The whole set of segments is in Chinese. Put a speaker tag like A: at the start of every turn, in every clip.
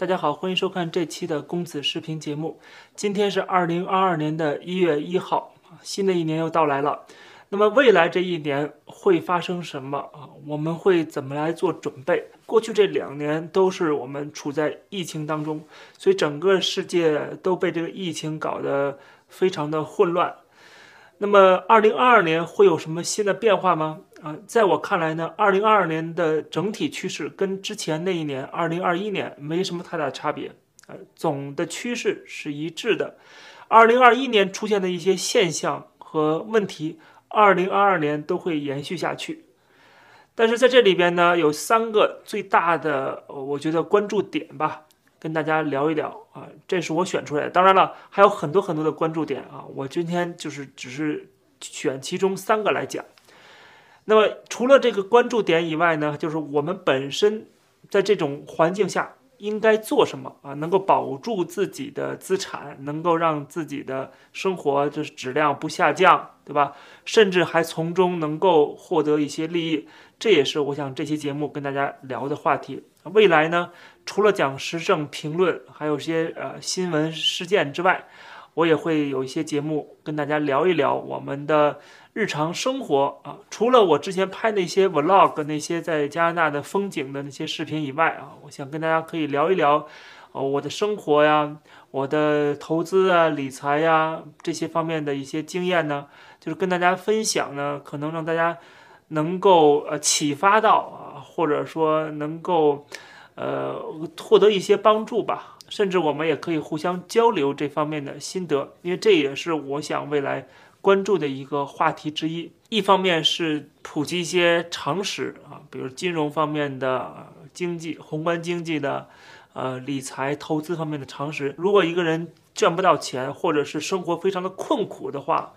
A: 大家好，欢迎收看这期的公子视频节目。今天是二零二二年的一月一号，新的一年又到来了。那么未来这一年会发生什么啊？我们会怎么来做准备？过去这两年都是我们处在疫情当中，所以整个世界都被这个疫情搞得非常的混乱。那么二零二二年会有什么新的变化吗？啊，在我看来呢，二零二二年的整体趋势跟之前那一年二零二一年没什么太大差别，呃，总的趋势是一致的。二零二一年出现的一些现象和问题，二零二二年都会延续下去。但是在这里边呢，有三个最大的，我觉得关注点吧，跟大家聊一聊啊，这是我选出来的。当然了，还有很多很多的关注点啊，我今天就是只是选其中三个来讲。那么除了这个关注点以外呢，就是我们本身在这种环境下应该做什么啊？能够保住自己的资产，能够让自己的生活就是质量不下降，对吧？甚至还从中能够获得一些利益，这也是我想这期节目跟大家聊的话题。未来呢，除了讲时政评论，还有些呃新闻事件之外，我也会有一些节目跟大家聊一聊我们的。日常生活啊，除了我之前拍那些 vlog 那些在加拿大的风景的那些视频以外啊，我想跟大家可以聊一聊，呃，我的生活呀，我的投资啊、理财呀这些方面的一些经验呢，就是跟大家分享呢，可能让大家能够呃启发到啊，或者说能够呃获得一些帮助吧，甚至我们也可以互相交流这方面的心得，因为这也是我想未来。关注的一个话题之一，一方面是普及一些常识啊，比如金融方面的、经济宏观经济的、呃理财投资方面的常识。如果一个人赚不到钱，或者是生活非常的困苦的话，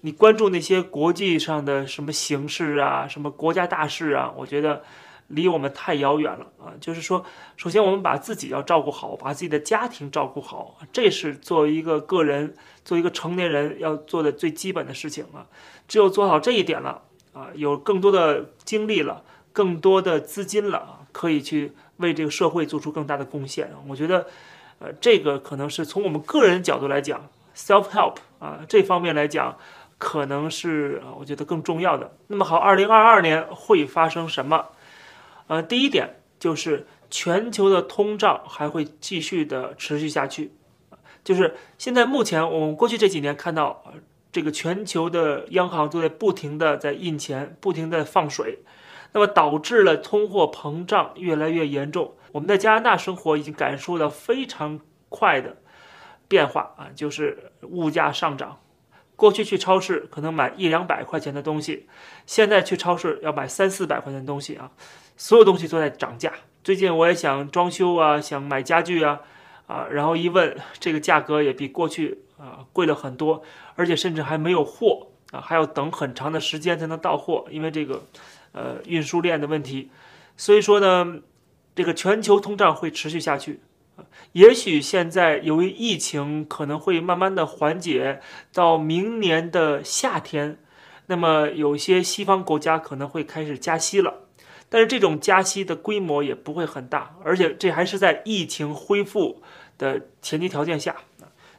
A: 你关注那些国际上的什么形势啊、什么国家大事啊，我觉得。离我们太遥远了啊！就是说，首先我们把自己要照顾好，把自己的家庭照顾好，这是作为一个个人、做一个成年人要做的最基本的事情啊。只有做好这一点了啊，有更多的精力了，更多的资金了，可以去为这个社会做出更大的贡献。我觉得，呃，这个可能是从我们个人角度来讲，self help 啊这方面来讲，可能是啊我觉得更重要的。那么好，二零二二年会发生什么？呃，第一点就是全球的通胀还会继续的持续下去，就是现在目前我们过去这几年看到，这个全球的央行都在不停的在印钱，不停的放水，那么导致了通货膨胀越来越严重。我们在加拿大生活已经感受到非常快的变化啊，就是物价上涨。过去去超市可能买一两百块钱的东西，现在去超市要买三四百块钱的东西啊。所有东西都在涨价。最近我也想装修啊，想买家具啊，啊，然后一问，这个价格也比过去啊贵了很多，而且甚至还没有货啊，还要等很长的时间才能到货，因为这个呃运输链的问题。所以说呢，这个全球通胀会持续下去。也许现在由于疫情可能会慢慢的缓解，到明年的夏天，那么有些西方国家可能会开始加息了。但是这种加息的规模也不会很大，而且这还是在疫情恢复的前提条件下，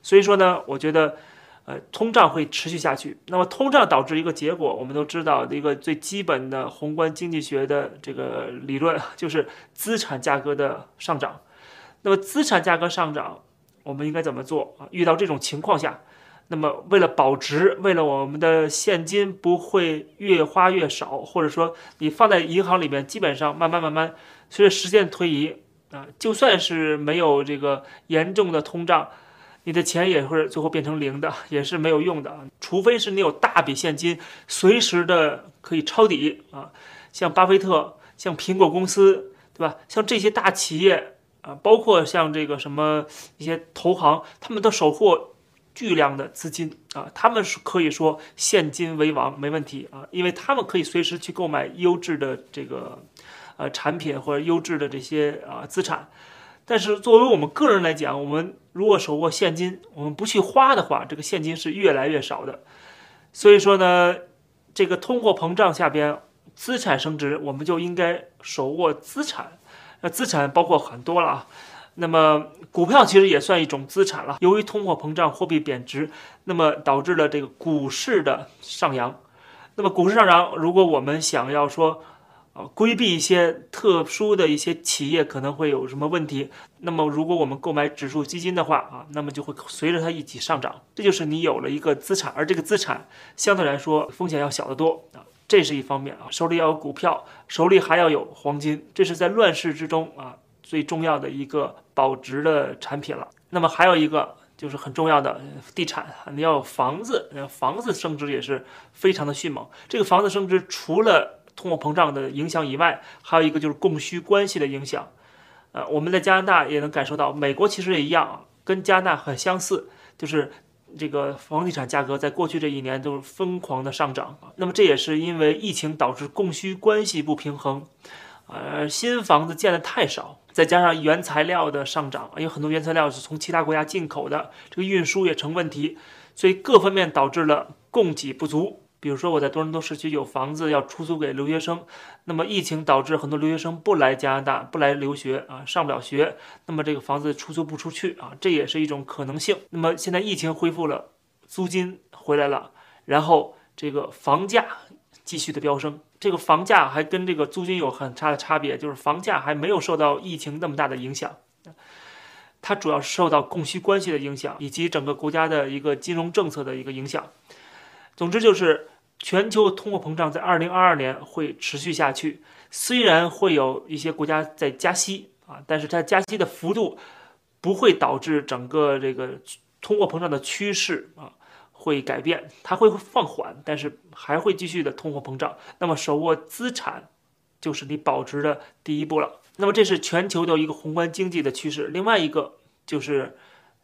A: 所以说呢，我觉得，呃，通胀会持续下去。那么通胀导致一个结果，我们都知道的一个最基本的宏观经济学的这个理论，就是资产价格的上涨。那么资产价格上涨，我们应该怎么做啊？遇到这种情况下？那么，为了保值，为了我们的现金不会越花越少，或者说你放在银行里面，基本上慢慢慢慢，随着时间推移啊，就算是没有这个严重的通胀，你的钱也会最后变成零 的，也是没有用的啊。除非是你有大笔现金，随时的可以抄底啊，像巴菲特、像苹果公司，对吧？像这些大企业啊，包括像这个什么一些投行，他们的守护。巨量的资金啊，他们是可以说现金为王，没问题啊，因为他们可以随时去购买优质的这个呃产品或者优质的这些啊资产。但是作为我们个人来讲，我们如果手握现金，我们不去花的话，这个现金是越来越少的。所以说呢，这个通货膨胀下边，资产升值，我们就应该手握资产。那资产包括很多了啊。那么股票其实也算一种资产了。由于通货膨胀、货币贬值，那么导致了这个股市的上扬。那么股市上涨，如果我们想要说，啊，规避一些特殊的一些企业可能会有什么问题，那么如果我们购买指数基金的话啊，那么就会随着它一起上涨。这就是你有了一个资产，而这个资产相对来说风险要小得多啊。这是一方面啊，手里要有股票，手里还要有黄金，这是在乱世之中啊最重要的一个保值的产品了。那么还有一个。就是很重要的地产，你要有房子，房子升值也是非常的迅猛。这个房子升值除了通货膨胀的影响以外，还有一个就是供需关系的影响。呃，我们在加拿大也能感受到，美国其实也一样，跟加拿大很相似，就是这个房地产价格在过去这一年都是疯狂的上涨。那么这也是因为疫情导致供需关系不平衡，呃，新房子建的太少。再加上原材料的上涨，有很多原材料是从其他国家进口的，这个运输也成问题，所以各方面导致了供给不足。比如说我在多伦多市区有房子要出租给留学生，那么疫情导致很多留学生不来加拿大，不来留学啊，上不了学，那么这个房子出租不出去啊，这也是一种可能性。那么现在疫情恢复了，租金回来了，然后这个房价继续的飙升。这个房价还跟这个租金有很大的差别，就是房价还没有受到疫情那么大的影响，它主要是受到供需关系的影响，以及整个国家的一个金融政策的一个影响。总之就是全球通货膨胀在二零二二年会持续下去，虽然会有一些国家在加息啊，但是它加息的幅度不会导致整个这个通货膨胀的趋势啊。会改变，它会放缓，但是还会继续的通货膨胀。那么手握资产就是你保值的第一步了。那么这是全球的一个宏观经济的趋势。另外一个就是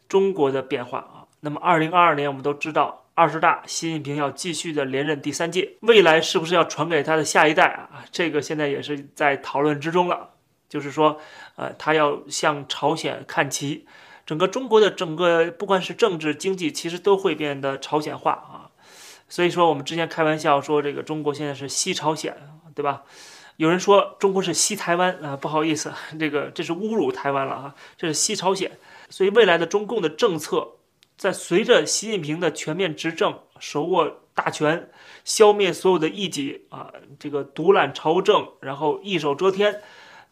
A: 中国的变化啊。那么二零二二年我们都知道，二十大习近平要继续的连任第三届，未来是不是要传给他的下一代啊？这个现在也是在讨论之中了。就是说，呃，他要向朝鲜看齐。整个中国的整个不管是政治经济，其实都会变得朝鲜化啊。所以说，我们之前开玩笑说，这个中国现在是西朝鲜，对吧？有人说中国是西台湾啊，不好意思，这个这是侮辱台湾了啊，这是西朝鲜。所以未来的中共的政策，在随着习近平的全面执政，手握大权，消灭所有的异己啊，这个独揽朝政，然后一手遮天，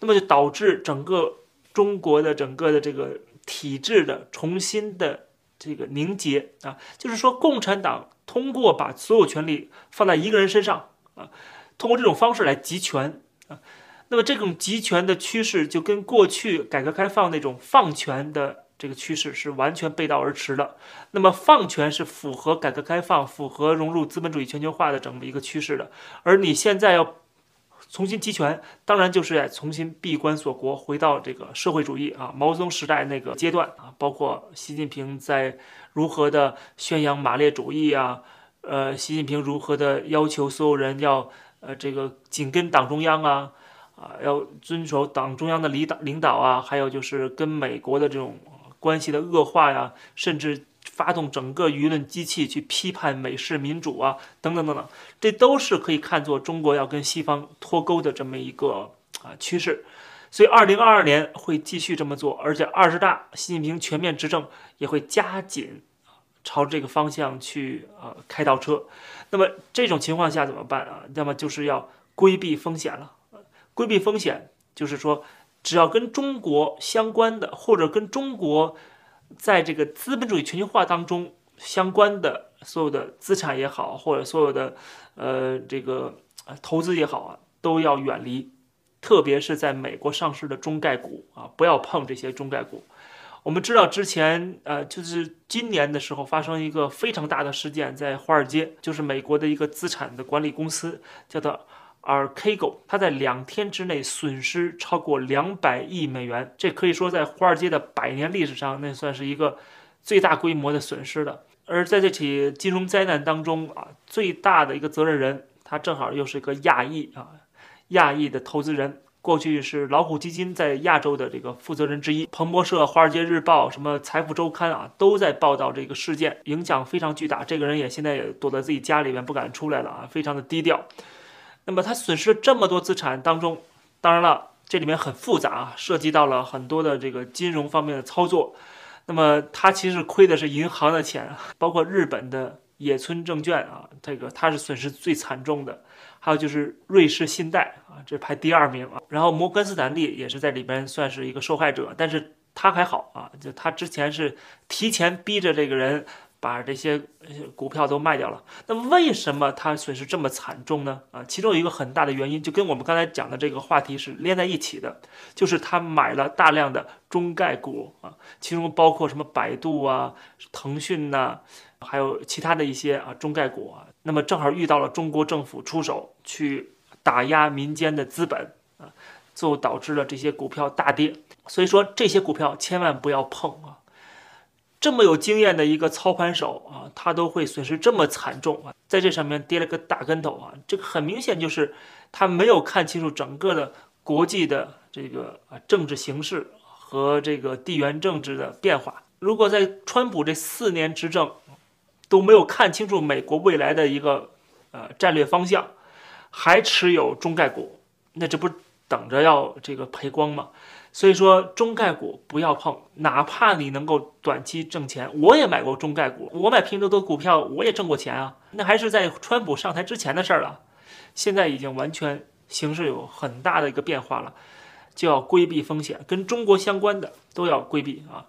A: 那么就导致整个中国的整个的这个。体制的重新的这个凝结啊，就是说，共产党通过把所有权力放在一个人身上啊，通过这种方式来集权啊，那么这种集权的趋势就跟过去改革开放那种放权的这个趋势是完全背道而驰的。那么放权是符合改革开放、符合融入资本主义全球化的这么一个趋势的，而你现在要。重新集权，当然就是要重新闭关锁国，回到这个社会主义啊，毛泽东时代那个阶段啊，包括习近平在如何的宣扬马列主义啊，呃，习近平如何的要求所有人要呃这个紧跟党中央啊，啊，要遵守党中央的领导领导啊，还有就是跟美国的这种关系的恶化呀，甚至。发动整个舆论机器去批判美式民主啊，等等等等，这都是可以看作中国要跟西方脱钩的这么一个啊趋势。所以，二零二二年会继续这么做，而且二十大习近平全面执政也会加紧朝这个方向去呃开倒车。那么这种情况下怎么办啊？那么就是要规避风险了。规避风险就是说，只要跟中国相关的或者跟中国。在这个资本主义全球化当中，相关的所有的资产也好，或者所有的呃这个投资也好啊，都要远离，特别是在美国上市的中概股啊，不要碰这些中概股。我们知道之前呃，就是今年的时候发生一个非常大的事件，在华尔街，就是美国的一个资产的管理公司叫做。而 Kgo，它在两天之内损失超过两百亿美元，这可以说在华尔街的百年历史上，那算是一个最大规模的损失了。而在这起金融灾难当中啊，最大的一个责任人，他正好又是一个亚裔啊，亚裔的投资人，过去是老虎基金在亚洲的这个负责人之一。彭博社、华尔街日报、什么财富周刊啊，都在报道这个事件，影响非常巨大。这个人也现在也躲在自己家里面不敢出来了啊，非常的低调。那么他损失了这么多资产当中，当然了，这里面很复杂啊，涉及到了很多的这个金融方面的操作。那么他其实亏的是银行的钱，包括日本的野村证券啊，这个他是损失最惨重的。还有就是瑞士信贷啊，这排第二名啊。然后摩根斯坦利也是在里边算是一个受害者，但是他还好啊，就他之前是提前逼着这个人。把这些股票都卖掉了，那为什么他损失这么惨重呢？啊，其中有一个很大的原因，就跟我们刚才讲的这个话题是连在一起的，就是他买了大量的中概股啊，其中包括什么百度啊、腾讯呐，还有其他的一些啊中概股啊。那么正好遇到了中国政府出手去打压民间的资本啊，最后导致了这些股票大跌。所以说这些股票千万不要碰啊。这么有经验的一个操盘手啊，他都会损失这么惨重啊，在这上面跌了个大跟头啊，这个很明显就是他没有看清楚整个的国际的这个啊政治形势和这个地缘政治的变化。如果在川普这四年执政都没有看清楚美国未来的一个呃战略方向，还持有中概股，那这不等着要这个赔光吗？所以说中概股不要碰，哪怕你能够短期挣钱。我也买过中概股，我买拼多多股票，我也挣过钱啊。那还是在川普上台之前的事儿了，现在已经完全形势有很大的一个变化了，就要规避风险，跟中国相关的都要规避啊。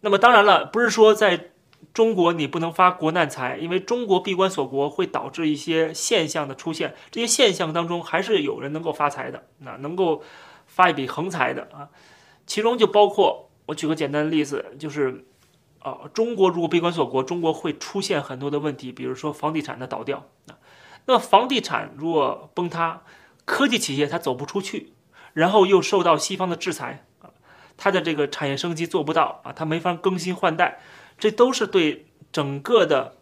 A: 那么当然了，不是说在中国你不能发国难财，因为中国闭关锁国会导致一些现象的出现，这些现象当中还是有人能够发财的，那能够。发一笔横财的啊，其中就包括我举个简单的例子，就是啊，中国如果闭关锁国，中国会出现很多的问题，比如说房地产的倒掉啊。那么房地产如果崩塌，科技企业它走不出去，然后又受到西方的制裁啊，它的这个产业升级做不到啊，它没法更新换代，这都是对整个的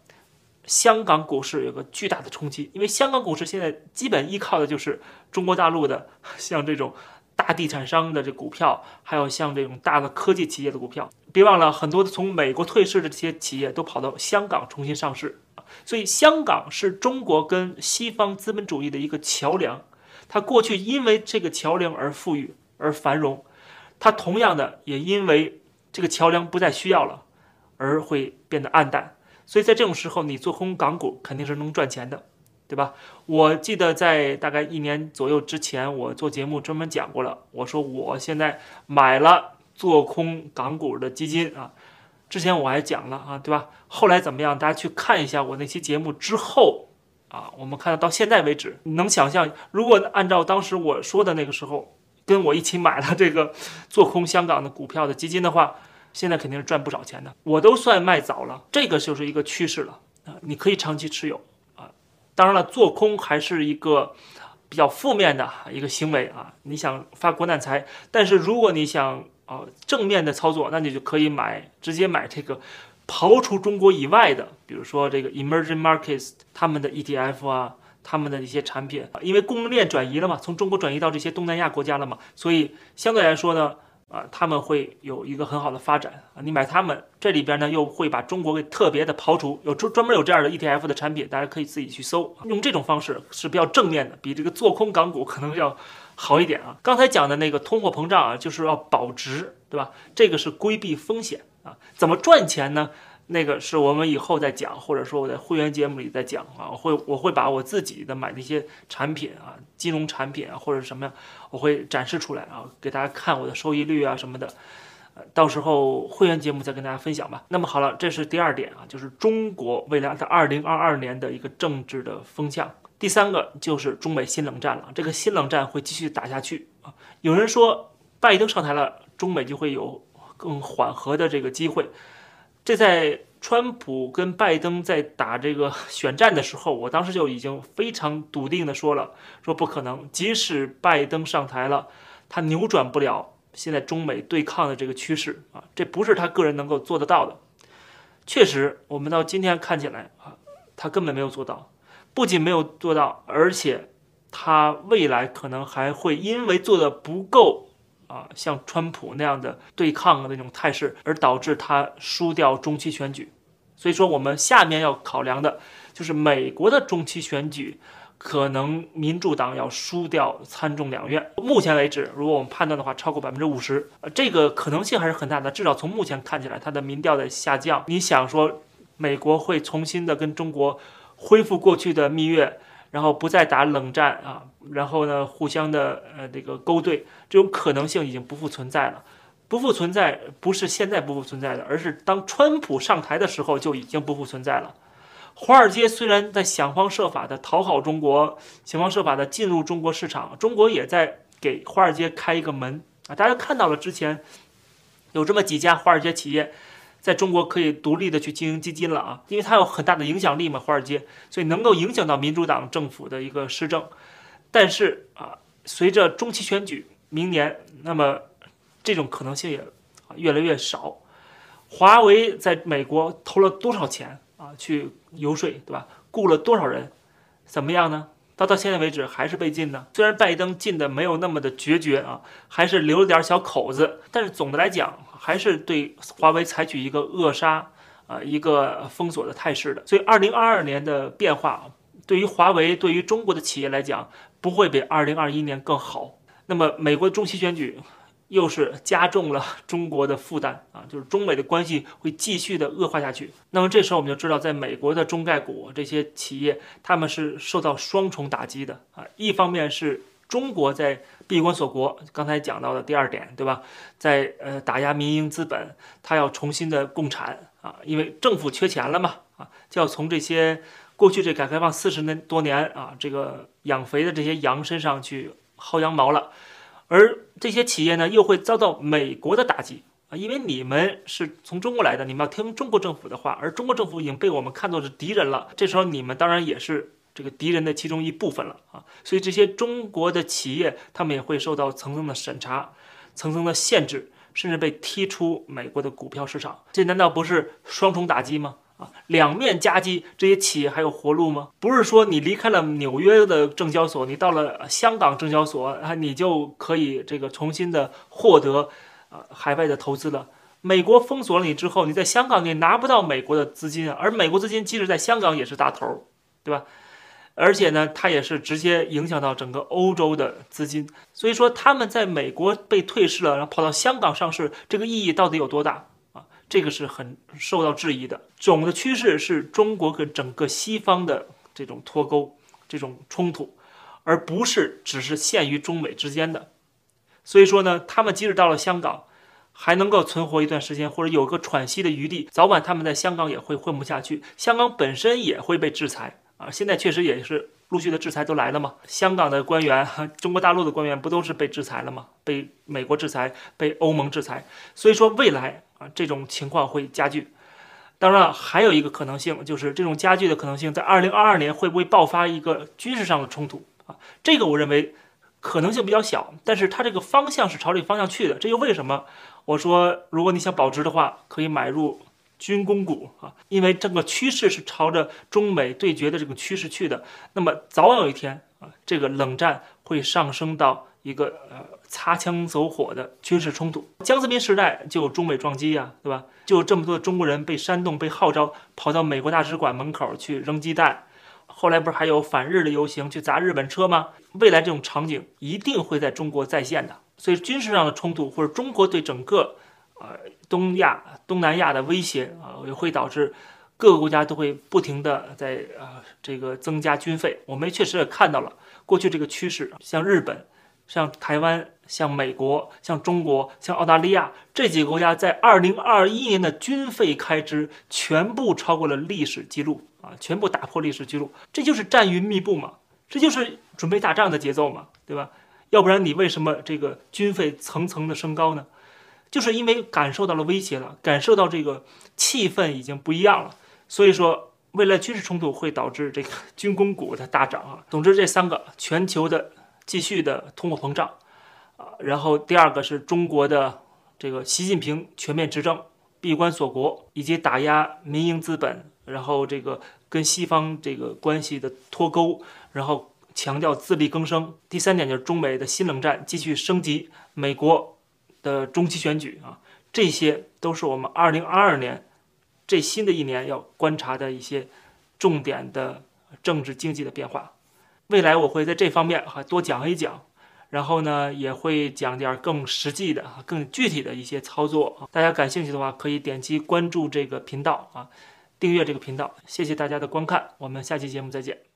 A: 香港股市有个巨大的冲击。因为香港股市现在基本依靠的就是中国大陆的像这种。大地产商的这股票，还有像这种大的科技企业的股票，别忘了很多从美国退市的这些企业都跑到香港重新上市所以香港是中国跟西方资本主义的一个桥梁，它过去因为这个桥梁而富裕而繁荣，它同样的也因为这个桥梁不再需要了而会变得暗淡。所以在这种时候，你做空港股肯定是能赚钱的。对吧？我记得在大概一年左右之前，我做节目专门讲过了。我说我现在买了做空港股的基金啊，之前我还讲了啊，对吧？后来怎么样？大家去看一下我那期节目之后啊，我们看到到现在为止，你能想象，如果按照当时我说的那个时候，跟我一起买了这个做空香港的股票的基金的话，现在肯定是赚不少钱的。我都算卖早了，这个就是一个趋势了啊，你可以长期持有。当然了，做空还是一个比较负面的一个行为啊。你想发国难财，但是如果你想啊正面的操作，那你就可以买直接买这个刨除中国以外的，比如说这个 emerging markets 他们的 ETF 啊，他们的一些产品，因为供应链转移了嘛，从中国转移到这些东南亚国家了嘛，所以相对来说呢。啊，他们会有一个很好的发展啊！你买他们这里边呢，又会把中国给特别的刨除，有专专门有这样的 ETF 的产品，大家可以自己去搜。用这种方式是比较正面的，比这个做空港股可能要好一点啊。刚才讲的那个通货膨胀啊，就是要保值，对吧？这个是规避风险啊。怎么赚钱呢？那个是我们以后再讲，或者说我在会员节目里再讲啊，我会我会把我自己的买的一些产品啊，金融产品啊，或者什么呀，我会展示出来啊，给大家看我的收益率啊什么的，呃，到时候会员节目再跟大家分享吧。那么好了，这是第二点啊，就是中国未来的二零二二年的一个政治的风向。第三个就是中美新冷战了，这个新冷战会继续打下去啊。有人说拜登上台了，中美就会有更缓和的这个机会。这在川普跟拜登在打这个 选战的时候，我当时就已经非常笃定的说了，说不可能，即使拜登上台了，他扭转不了现在中美对抗的这个趋势啊，这不是他个人能够做得到的。确实，我们到今天看起来啊，他根本没有做到，不仅没有做到，而且他未来可能还会因为做的不够。啊，像川普那样的对抗的那种态势，而导致他输掉中期选举。所以说，我们下面要考量的就是美国的中期选举可能民主党要输掉参众两院。目前为止，如果我们判断的话，超过百分之五十，呃，这个可能性还是很大的。至少从目前看起来，它的民调在下降。你想说，美国会重新的跟中国恢复过去的蜜月，然后不再打冷战啊，然后呢，互相的呃这个勾兑，这种可能性已经不复存在了。不复存在不是现在不复存在的，而是当川普上台的时候就已经不复存在了。华尔街虽然在想方设法的讨好中国，想方设法的进入中国市场，中国也在给华尔街开一个门啊！大家看到了之前有这么几家华尔街企业在中国可以独立的去经营基金了啊，因为它有很大的影响力嘛，华尔街，所以能够影响到民主党政府的一个施政。但是啊，随着中期选举明年，那么这种可能性也越来越少。华为在美国投了多少钱？啊，去游说，对吧？雇了多少人？怎么样呢？到到现在为止还是被禁的。虽然拜登禁的没有那么的决绝啊，还是留了点小口子，但是总的来讲，还是对华为采取一个扼杀啊，一个封锁的态势的。所以，二零二二年的变化对于华为，对于中国的企业来讲，不会比二零二一年更好。那么，美国中期选举。又是加重了 中国的负担啊，就是中美的关系会继续的恶化下去。那么这时候我们就知道，在美国的中概股这些企业，他们是受到双重打击的啊。一方面是中国在闭关锁国，刚才讲到的第二点，对吧？在呃打压民营资本，它要重新的共产啊，因为政府缺钱了嘛啊，就要从这些过去这改革开放四十年多年啊，这个养肥的这些羊身上去薅羊毛了。而这些企业呢，又会遭到美国的打击啊，因为你们是从中国来的，你们要听中国政府的话，而中国政府已经被我们看作是敌人了。这时候你们当然也是这个敌人的其中一部分了啊，所以这些中国的企业，他们也会受到层层的审查、层层的限制，甚至被踢出美国的股票市场。这难道不是双重打击吗？啊两面夹击，这些企业还有活路吗？不是说你离开了纽约的证交所，你到了香港证交所啊，你就可以这个重新的获得啊海外的投资了。美国封锁了你之后，你在香港你拿不到美国的资金啊，而美国资金即使在香港也是大头，对吧？而且呢，它也是直接影响到整个欧洲的资金。所以说，他们在美国被退市了，然后跑到香港上市，这个意义到底有多大啊？这个是很受到质疑的。总的趋势是中国跟整个西方的这种脱钩、这种冲突，而不是只是限于中美之间的。所以说呢，他们即使到了香港，还能够存活一段时间，或者有个喘息的余地，早晚他们在香港也会混不下去，香港本身也会被制裁啊。现在确实也是陆续的制裁都来了嘛。香港的官员、中国大陆的官员不都是被制裁了吗？被美国制裁，被欧盟制裁。所以说未来。啊，这种情况会加剧。当然了，还有一个可能性，就是这种加剧的可能性，在二零二二年会不会爆发一个军事上的冲突啊？这个我认为可能性比较小，但是它这个方向是朝这个方向去的。这又为什么我说，如果你想保值的话，可以买入军工股啊，因为整个趋势是朝着中美对决的这个趋势去的。那么早有一天啊，这个冷战会上升到一个呃。擦枪走火的军事冲突，江泽民时代就有中美撞击呀，对吧？就有这么多中国人被煽动、被号召跑到美国大使馆门口去扔鸡蛋，后来不是还有反日的游行去砸日本车吗？未来这种场景一定会在中国再现的。所以军事上的冲突或者中国对整个呃东亚、东南亚的威胁啊，也会导致各个国家都会不停的在啊这个增加军费。我们确实也看到了过去这个趋势，像日本。像台湾、像美国、像中国、像澳大利亚这几个国家，在二零二一年的军费开支全部超过了历史记录啊，全部打破历史记录。这就是战云密布嘛，这就是准备打仗的节奏嘛，对吧？要不然你为什么这个军费层层的升高呢？就是因为感受到了威胁了，感受到这个气氛已经不一样了。所以说，未来军事冲突会导致这个 军工股的大涨啊。总之，这三个全球的。继续的通货膨胀，啊，然后第二个是中国的这个习近平全面执政、闭关锁国以及打压民营资本，然后这个跟西方这个关系的脱钩，然后强调自力更生。第三点就是中美的新冷战继续升级，美国的中期选举啊，这些都是我们二零二二年这新的一年要观察的一些重点的政治经济的变化。未来我会在这方面哈多讲一讲，然后呢也会讲点更实际的、更具体的一些操作啊。大家感兴趣的话，可以点击关注这个频道啊，订阅这个频道。谢谢大家的观看，我们下期节目再见。